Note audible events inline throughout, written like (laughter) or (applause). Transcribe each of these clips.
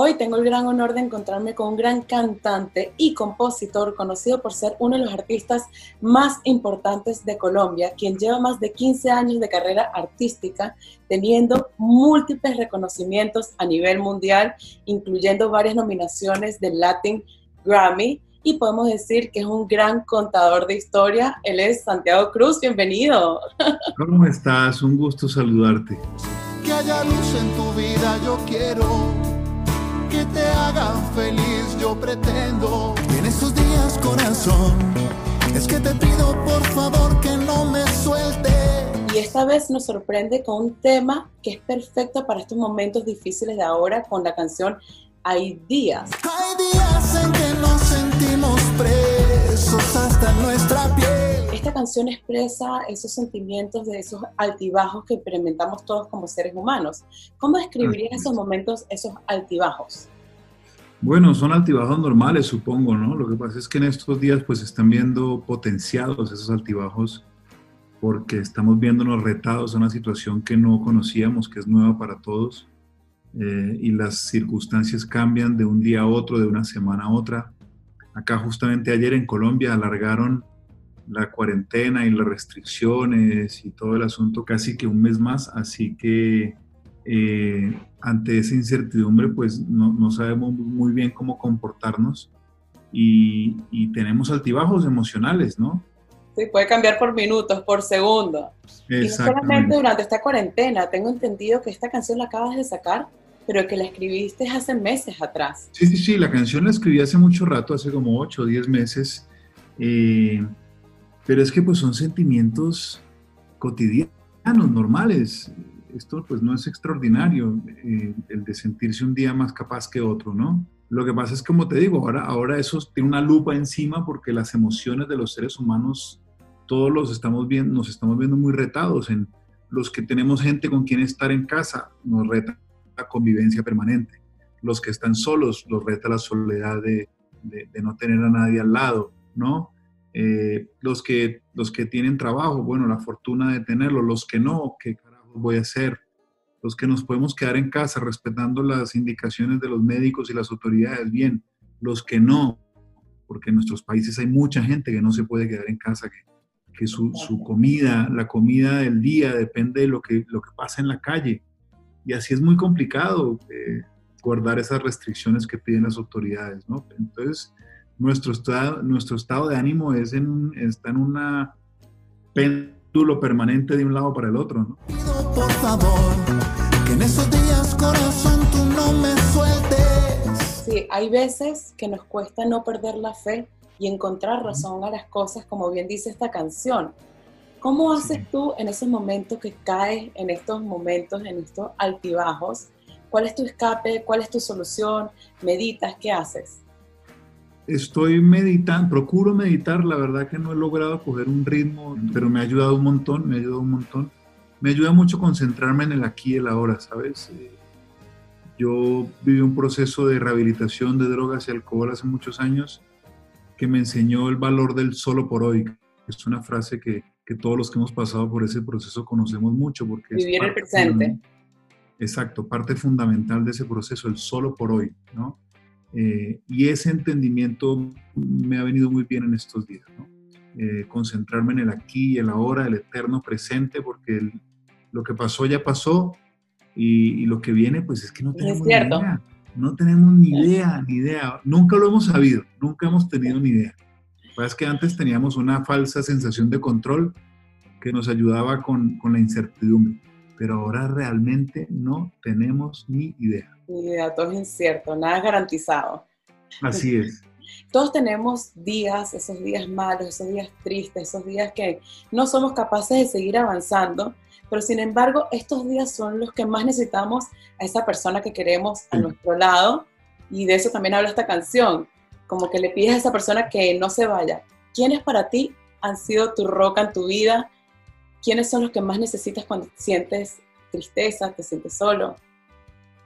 Hoy tengo el gran honor de encontrarme con un gran cantante y compositor conocido por ser uno de los artistas más importantes de Colombia, quien lleva más de 15 años de carrera artística, teniendo múltiples reconocimientos a nivel mundial, incluyendo varias nominaciones del Latin Grammy. Y podemos decir que es un gran contador de historia. Él es Santiago Cruz. Bienvenido. (laughs) ¿Cómo estás? Un gusto saludarte. Que haya luz en tu vida, yo quiero que te hagan feliz, yo pretendo. en esos días, corazón, es que te pido por favor que no me suelte. Y esta vez nos sorprende con un tema que es perfecto para estos momentos difíciles de ahora con la canción Hay días. Hay canción expresa esos sentimientos de esos altibajos que experimentamos todos como seres humanos. ¿Cómo describirías esos momentos, esos altibajos? Bueno, son altibajos normales, supongo, ¿no? Lo que pasa es que en estos días pues están viendo potenciados esos altibajos porque estamos viéndonos retados a una situación que no conocíamos, que es nueva para todos, eh, y las circunstancias cambian de un día a otro, de una semana a otra. Acá justamente ayer en Colombia alargaron la cuarentena y las restricciones y todo el asunto casi que un mes más, así que eh, ante esa incertidumbre, pues no, sabemos muy bien cómo comportarnos y, tenemos altibajos emocionales, ¿no? Sí, puede cambiar por minutos, por segundo. Y no solamente durante esta cuarentena, tengo entendido que esta canción la acabas de sacar, pero que la escribiste hace meses atrás. Sí, sí, sí, la canción la escribí hace mucho rato, hace como 8 o 10 meses, eh, pero es que pues son sentimientos cotidianos, normales esto pues no es extraordinario, eh, el de sentirse un día más capaz que otro, ¿no? Lo que pasa es, como te digo, ahora, ahora eso tiene una lupa encima porque las emociones de los seres humanos, todos los estamos viendo, nos estamos viendo muy retados. En los que tenemos gente con quien estar en casa, nos reta la convivencia permanente. Los que están solos, los reta la soledad de, de, no tener a nadie al lado, ¿no? Eh, los, que, los que tienen trabajo, bueno, la fortuna de tenerlo, los que no, que voy a hacer. Los que nos podemos quedar en casa respetando las indicaciones de los médicos y las autoridades, bien. Los que no, porque en nuestros países hay mucha gente que no se puede quedar en casa, que, que su, su, comida, la comida del día depende de lo que, lo que pasa en la calle. Y así es muy complicado eh, guardar esas restricciones que piden las autoridades, ¿no? Entonces, nuestro estado, nuestro estado de ánimo es en, está en una lo permanente de un lado para el otro, ¿no? Por favor, que en esos días, corazón, tú no me sueltes. Sí, hay veces que nos cuesta no perder la fe y encontrar razón a las cosas, como bien dice esta canción. ¿Cómo haces tú en esos momentos que caes en estos momentos, en estos altibajos? ¿Cuál es tu escape? ¿Cuál es tu solución? ¿Meditas? ¿Qué haces? Estoy meditando, procuro meditar, la verdad que no he logrado coger un ritmo, pero me ha ayudado un montón, me ha ayudado un montón. Me ayuda mucho concentrarme en el aquí y el ahora, ¿sabes? Eh, yo viví un proceso de rehabilitación de drogas y alcohol hace muchos años que me enseñó el valor del solo por hoy. Es una frase que, que todos los que hemos pasado por ese proceso conocemos mucho porque Vivir el presente. Exacto, parte fundamental de ese proceso, el solo por hoy, ¿no? Eh, y ese entendimiento me ha venido muy bien en estos días, eh, concentrarme en el aquí y el ahora, el eterno presente, porque lo que pasó ya pasó y, lo que viene, pues es que no tenemos ni idea. No tenemos ni idea, ni idea. Nunca lo hemos sabido, nunca hemos tenido ni idea. Es que antes teníamos una falsa sensación de control que nos ayudaba con, con la incertidumbre, pero ahora realmente no tenemos ni idea. Ni idea, todo es incierto, nada es garantizado. Así es. (laughs) Todos tenemos días, esos días malos, esos días tristes, esos días que no somos capaces de seguir avanzando, pero sin embargo estos días son los que más necesitamos a esa persona que queremos a nuestro lado y de eso también habla esta canción, como que le pides a esa persona que no se vaya. ¿Quiénes para ti han sido tu roca en tu vida? ¿Quiénes son los que más necesitas cuando te sientes tristeza, te sientes solo?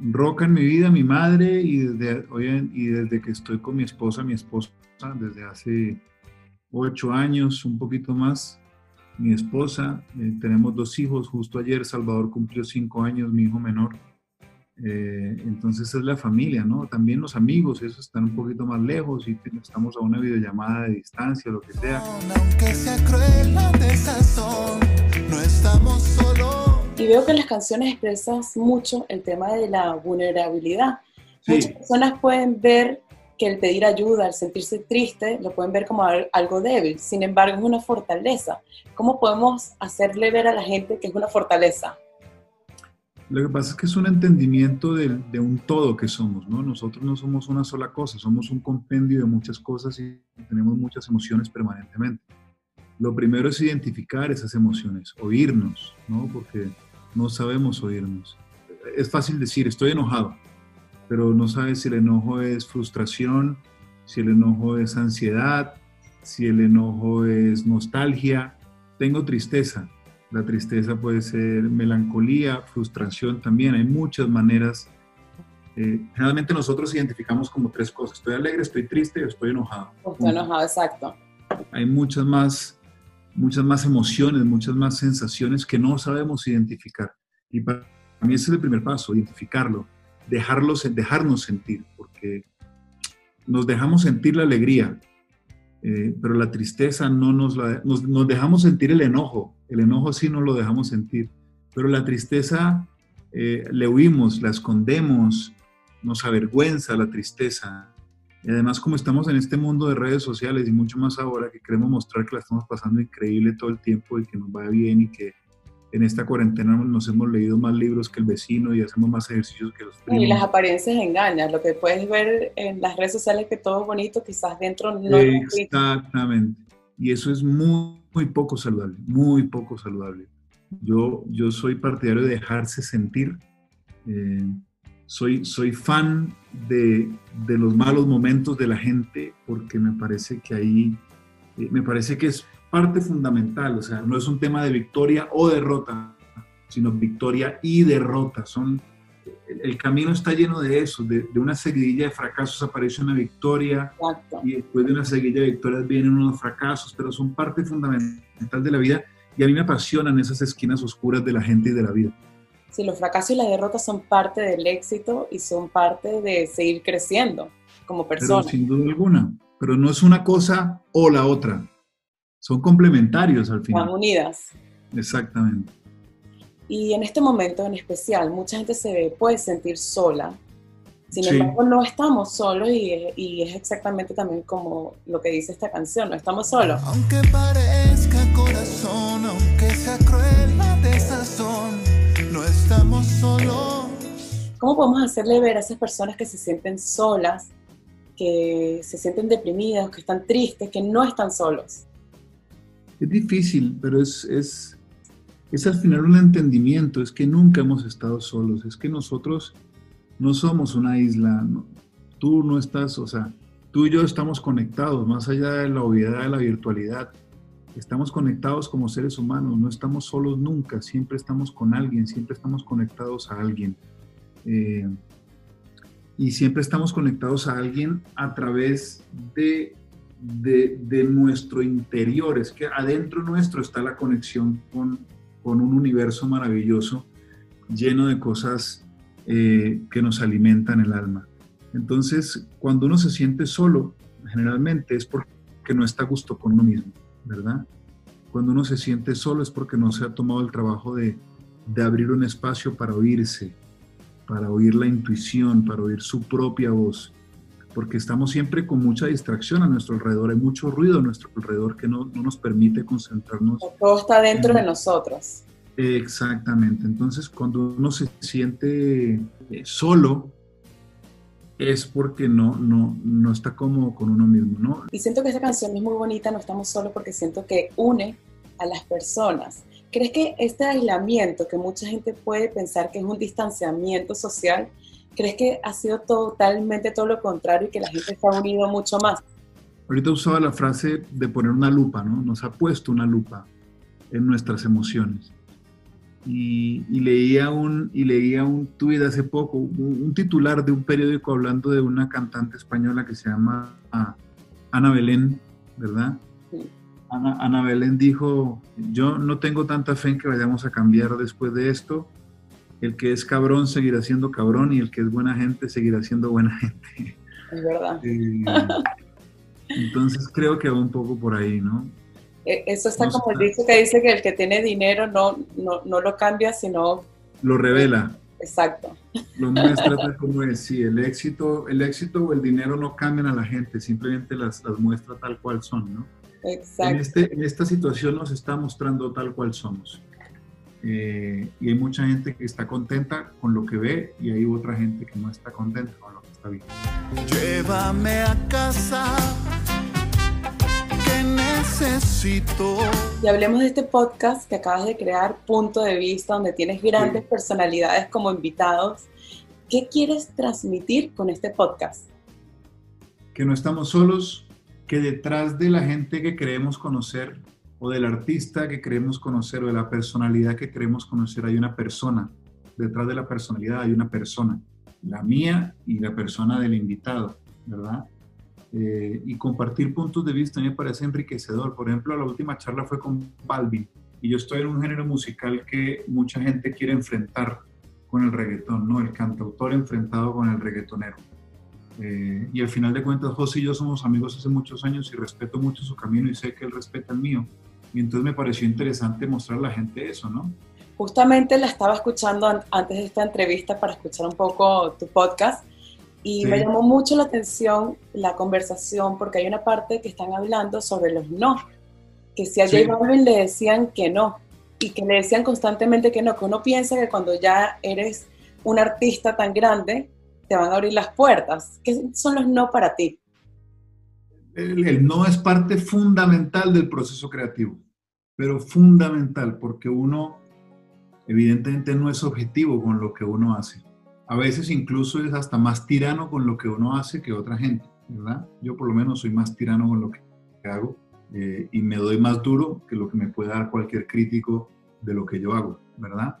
roca en mi vida, mi madre, y desde, y desde que estoy con mi esposa, mi esposa, desde hace ocho años, un poquito más, mi esposa, eh, tenemos dos hijos, justo ayer Salvador cumplió cinco años, mi hijo menor, Eh, entonces es la familia, ¿no? También los amigos, esos están un poquito más lejos y estamos a una videollamada de distancia, lo que sea. Aunque sea cruel la no estamos solos. Y veo que en las canciones expresas mucho el tema de la vulnerabilidad. Muchas personas pueden ver que el pedir ayuda, el sentirse triste, lo pueden ver como algo débil. Sin embargo, es una fortaleza. ¿Cómo podemos hacerle ver a la gente que es una fortaleza? Lo que pasa es que es un entendimiento de, de, un todo que somos, ¿no? Nosotros no somos una sola cosa, somos un compendio de muchas cosas y tenemos muchas emociones permanentemente. Lo primero es identificar esas emociones, oírnos, ¿no? Porque no sabemos oírnos. Es fácil decir, estoy enojado, pero no sabes si el enojo es frustración, si el enojo es ansiedad, si el enojo es nostalgia. Tengo tristeza. La tristeza puede ser melancolía, frustración también. Hay muchas maneras. Eh, generalmente nosotros identificamos como tres cosas. Estoy alegre, estoy triste, estoy enojado. Estoy enojado, exacto. Hay muchas más, muchas más emociones, muchas más sensaciones que no sabemos identificar. Y para mí ese es el primer paso, identificarlo dejarlos, dejarnos sentir, porque nos dejamos sentir la alegría, eh, pero la tristeza no nos la... Nos, dejamos sentir el enojo, el enojo sí nos lo dejamos sentir, pero la tristeza eh, le huimos, la escondemos, nos avergüenza la tristeza. Y además como estamos en este mundo de redes sociales y mucho más ahora que queremos mostrar que la estamos pasando increíble todo el tiempo y que nos va bien y que en esta cuarentena nos hemos leído más libros que el vecino y hacemos más ejercicios que los primos. Y las apariencias engañan, lo que puedes ver en las redes sociales que todo es bonito, quizás dentro no Exactamente. Y eso es muy, muy poco saludable, muy poco saludable. Yo, yo soy partidario de dejarse sentir. Eh, soy, soy fan de, de, los malos momentos de la gente porque me parece que ahí, eh, me parece que es parte fundamental, o sea, no es un tema de victoria o derrota, sino victoria y derrota. Son, el, camino está lleno de eso, de, una seguidilla de fracasos aparece una victoria y después de una seguidilla de victorias vienen unos fracasos, pero son parte fundamental de la vida y a mí me apasionan esas esquinas oscuras de la gente y de la vida. Sí, los fracasos y las derrotas son parte del éxito y son parte de seguir creciendo como persona. sin duda alguna, pero no es una cosa o la otra son complementarios al final. Van unidas. Exactamente. Y en este momento en especial, mucha gente se puede sentir sola. Sin embargo, no estamos solos y, es exactamente también como lo que dice esta canción, no estamos solos. Aunque parezca corazón, solos. ¿Cómo podemos hacerle ver a esas personas que se sienten solas, que se sienten deprimidas, que están tristes, que no están solos? Es difícil, pero es, es, es al final un entendimiento, es que nunca hemos estado solos, es que nosotros no somos una isla, tú no estás, o sea, tú y yo estamos conectados, más allá de la obviedad de la virtualidad, estamos conectados como seres humanos, no estamos solos nunca, siempre estamos con alguien, siempre estamos conectados a alguien. Eh, y siempre estamos conectados a alguien a través de de, nuestro interior, es que adentro nuestro está la conexión con, con un universo maravilloso lleno de cosas eh, que nos alimentan el alma. Entonces, cuando uno se siente solo, generalmente es porque no está a gusto con uno mismo, ¿verdad? Cuando uno se siente solo es porque no se ha tomado el trabajo de, de abrir un espacio para oírse, para oír la intuición, para oír su propia voz porque estamos siempre con mucha distracción a nuestro alrededor, hay mucho ruido a nuestro alrededor que no, no nos permite concentrarnos. Todo está dentro de nosotros. Exactamente, entonces cuando uno se siente eh, solo, es porque no, no, no está cómodo con uno mismo, ¿no? Y siento que esa canción es muy bonita, no estamos solos, porque siento que une a las personas. ¿Crees que este aislamiento, que mucha gente puede pensar que es un distanciamiento social, ¿Crees que ha sido totalmente todo lo contrario y que la gente se ha unido mucho más? Ahorita usaba la frase de poner una lupa, ¿no? Nos ha puesto una lupa en nuestras emociones. Y, leía un y leía un tuit hace poco, un, titular de un periódico hablando de una cantante española que se llama Ana Belén, ¿verdad? Sí. Ana, Ana Belén dijo, yo no tengo tanta fe en que vayamos a cambiar después de esto, el que es cabrón seguirá siendo cabrón y el que es buena gente seguirá siendo buena gente. Es verdad. (laughs) Eh, entonces creo que va un poco por ahí, ¿no? E, eso está como el dicho que dice que el que tiene dinero no, no, no lo cambia, sino... Lo revela. Exacto. Lo muestra tal como es. Sí, el éxito, el éxito o el dinero no cambian a la gente, simplemente las, las muestra tal cual son, ¿no? Exacto. En, este, en esta situación nos está mostrando tal cual somos. Eh, y hay mucha gente que está contenta con lo que ve y hay otra gente que no está contenta con lo que está viendo. Llévame a casa, necesito. Y hablemos de este podcast que acabas de crear, Punto de Vista, donde tienes grandes Sí. personalidades como invitados. ¿Qué quieres transmitir con este podcast? Que no estamos solos, que detrás de la gente que creemos conocer o del artista que creemos conocer o de la personalidad que creemos conocer hay una persona. Detrás de la personalidad hay una persona, la mía y la persona del invitado, ¿verdad? Eh, y compartir puntos de vista me parece enriquecedor. Por ejemplo, la última charla fue con Balvin y yo estoy en un género musical que mucha gente quiere enfrentar con el reggaetón, ¿no? El cantautor enfrentado con el reggaetonero. Eh, y al final de cuentas, José y yo somos amigos hace muchos años y respeto mucho su camino y sé que él respeta el mío. Y entonces me pareció interesante mostrar a la gente eso, ¿no? Justamente la estaba escuchando an- antes de esta entrevista para escuchar un poco tu podcast y Sí. me llamó mucho la atención la conversación porque hay una parte que están hablando sobre los no, que si a Sí. J Balvin le decían que no y que le decían constantemente que no, que uno piensa que cuando ya eres un artista tan grande te van a abrir las puertas. ¿Qué son los no para ti? El, el no es parte fundamental del proceso creativo, pero fundamental porque uno evidentemente no es objetivo con lo que uno hace. A veces incluso es hasta más tirano con lo que uno hace que otra gente, ¿verdad? Yo por lo menos soy más tirano con lo que hago eh, y me doy más duro que lo que me puede dar cualquier crítico de lo que yo hago, ¿verdad?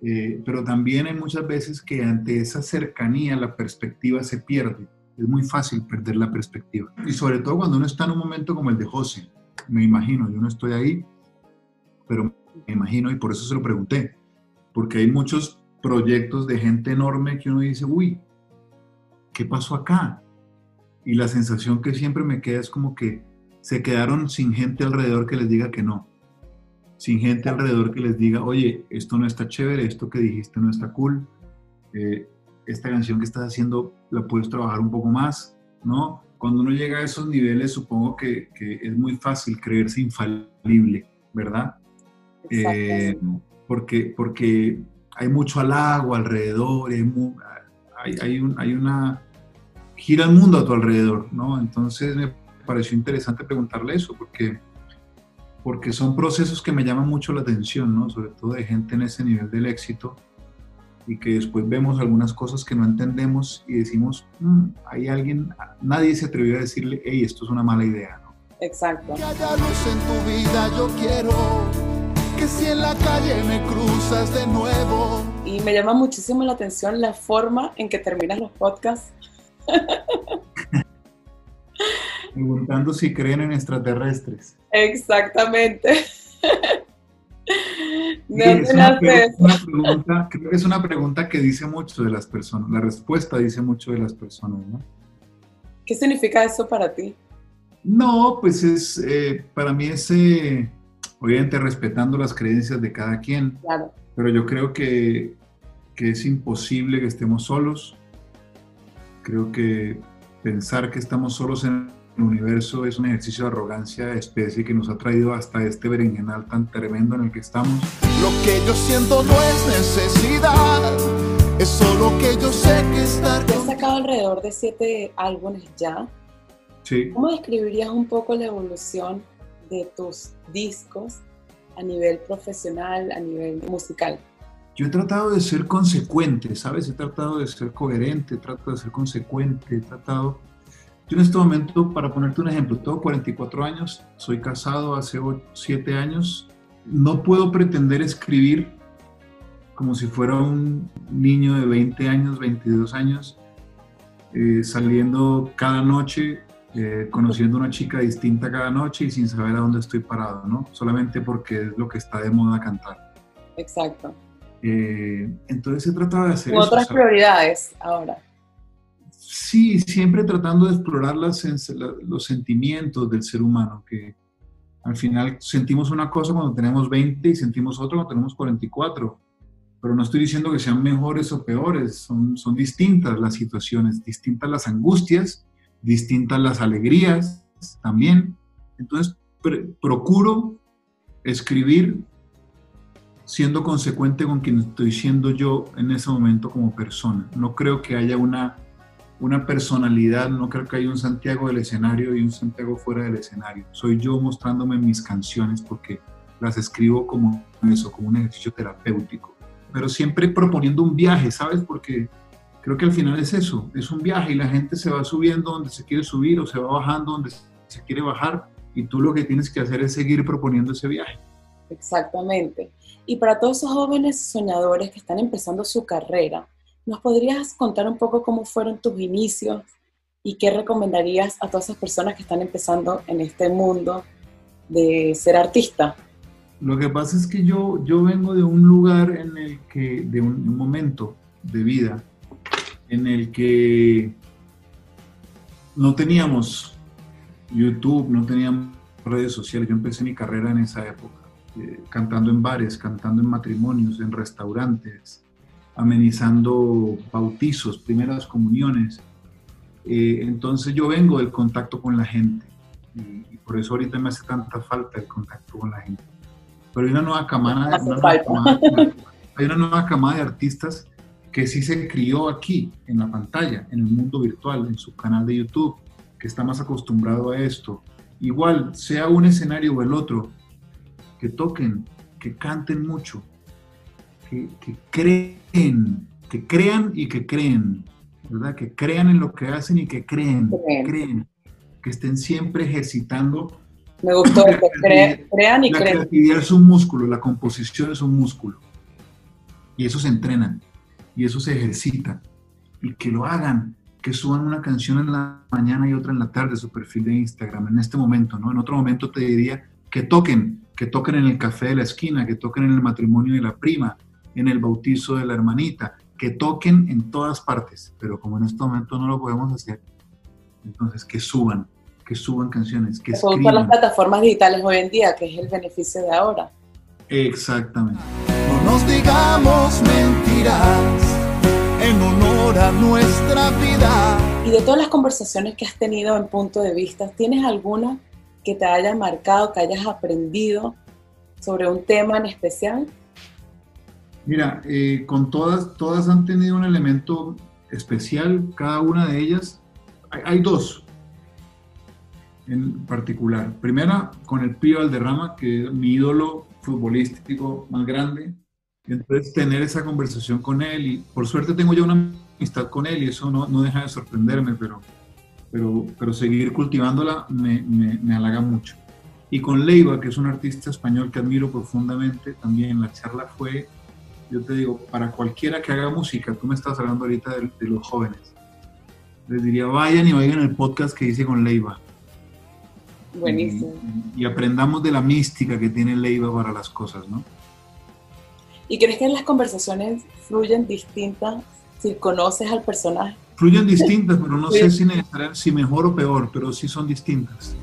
Eh, pero también hay muchas veces que ante esa cercanía la perspectiva se pierde. Es muy fácil perder la perspectiva. Y sobre todo cuando uno está en un momento como el de José. Me imagino, yo no estoy ahí, pero me imagino y por eso se lo pregunté. Porque hay muchos proyectos de gente enorme que uno dice, uy, ¿qué pasó acá? Y la sensación que siempre me queda es como que se quedaron sin gente alrededor que les diga que no. Sin gente alrededor que les diga, oye, esto no está chévere, esto que dijiste no está cool, eh, esta canción que estás haciendo la puedes trabajar un poco más, ¿no? Cuando uno llega a esos niveles, supongo que, que es muy fácil creerse infalible, ¿verdad? Eh, porque, porque hay mucho halago alrededor, hay, mu- hay, hay un- hay una... gira el mundo a tu alrededor, ¿no? Entonces me pareció interesante preguntarle eso, porque, porque son procesos que me llaman mucho la atención, ¿no? Sobre todo de gente en ese nivel del éxito y que después vemos algunas cosas que no entendemos y decimos, "Mm, hay alguien, nadie se atrevió a decirle, hey, esto es una mala idea, ¿no? Exacto. Que haya luz en tu vida, yo quiero que si en la calle me cruzas de nuevo. Y me llama muchísimo la atención la forma en que terminas los podcasts. (laughs) Preguntando si creen en extraterrestres. Exactamente. Sí, ¿De dónde es una pregunta, creo que es una pregunta que dice mucho de las personas, la respuesta dice mucho de las personas, ¿no? ¿Qué significa eso para ti? No, pues es, eh, para mí es, eh, obviamente respetando las creencias de cada quien, Claro, pero yo creo que, que es imposible que estemos solos. Creo que pensar que estamos solos en el universo es un ejercicio de arrogancia de especie que nos ha traído hasta este berenjenal tan tremendo en el que estamos. Lo que yo siento no es necesidad, es solo que yo sé que estar te has sacado alrededor de siete álbumes ya. Sí. ¿Cómo describirías un poco la evolución de tus discos a nivel profesional, a nivel musical? Yo he tratado de ser consecuente, ¿sabes? He tratado de ser coherente, he tratado de ser consecuente, he tratado... Yo en este momento, para ponerte un ejemplo, tengo 44 años, soy casado hace 7 años, no puedo pretender escribir como si fuera un niño de 20 años, 22 años, eh, saliendo cada noche, eh, conociendo una chica distinta cada noche y sin saber a dónde estoy parado, ¿no? Solamente porque es lo que está de moda cantar. Exacto. Eh, entonces se trataba de hacer... otras prioridades ahora. Sí, siempre tratando de explorar las, los sentimientos del ser humano, que al final sentimos una cosa cuando tenemos 20 y sentimos otra cuando tenemos 44. Pero no estoy diciendo que sean mejores o peores, son, son distintas las situaciones, distintas las angustias, distintas las alegrías también. Entonces, procuro escribir siendo consecuente con quien estoy siendo yo en ese momento como persona. No creo que haya una, una personalidad, no creo que haya un Santiago del escenario y un Santiago fuera del escenario. Soy yo mostrándome mis canciones porque las escribo como eso, como un ejercicio terapéutico. Pero siempre proponiendo un viaje, ¿sabes? Porque creo que al final es eso, es un viaje y la gente se va subiendo donde se quiere subir o se va bajando donde se quiere bajar y tú lo que tienes que hacer es seguir proponiendo ese viaje. Exactamente. Y para todos esos jóvenes soñadores que están empezando su carrera, ¿nos podrías contar un poco cómo fueron tus inicios y qué recomendarías a todas esas personas que están empezando en este mundo de ser artista? Lo que pasa es que yo, yo vengo de un lugar en el que, de un, momento de vida, en el que no teníamos YouTube, no teníamos redes sociales. Yo empecé mi carrera en esa época. Eh, cantando en bares, cantando en matrimonios, en restaurantes, amenizando bautizos, primeras comuniones. Eh, entonces yo vengo del contacto con la gente y, por eso ahorita me hace tanta falta el contacto con la gente. Pero hay una nueva camada, hay una nueva camada de artistas que sí se crió aquí, en la pantalla, en el mundo virtual, en su canal de YouTube, que está más acostumbrado a esto. Igual, sea un escenario o el otro, que toquen, que canten mucho, que, creen, que crean y que creen, ¿verdad? Que crean en lo que hacen y que creen, creen, que estén siempre ejercitando. Me gustó que crean y la creen. La creatividad es un músculo, la composición es un músculo. Y eso se entrena, y eso se ejercita. Y que lo hagan, que suban una canción en la mañana y otra en la tarde, su perfil de Instagram, en este momento, ¿no? En otro momento te diría que toquen, que toquen en el café de la esquina, que toquen en el matrimonio de la prima, en el bautizo de la hermanita, que toquen en todas partes, pero como en este momento no lo podemos hacer, entonces que suban, que suban canciones, que escriban. las plataformas digitales hoy en día, que es el beneficio de ahora. Exactamente. Nos digamos mentiras en honor a nuestra vida. Y de todas las conversaciones que has tenido en punto de vista, ¿tienes alguna que te haya marcado, que hayas aprendido sobre un tema en especial? Mira, eh, con todas, todas han tenido un elemento especial, cada una de ellas. Hay, dos en particular. Primera, con el Pío Valderrama, que es mi ídolo futbolístico más grande. Entonces, tener esa conversación con él, y por suerte tengo ya una amistad con él, y eso no, no deja de sorprenderme, pero pero, pero seguir cultivándola me, me, halaga mucho. Y con Leiva, que es un artista español que admiro profundamente, también la charla fue, yo te digo, para cualquiera que haga música, tú me estás hablando ahorita de, los jóvenes, les diría, vayan y oigan el podcast que hice con Leiva. Buenísimo. Y, y, aprendamos de la mística que tiene Leiva para las cosas, ¿no? ¿Y crees que las conversaciones fluyen distintas si conoces al personaje? Fluyen distintas, pero no sé si, si mejor o peor, pero sí son distintas.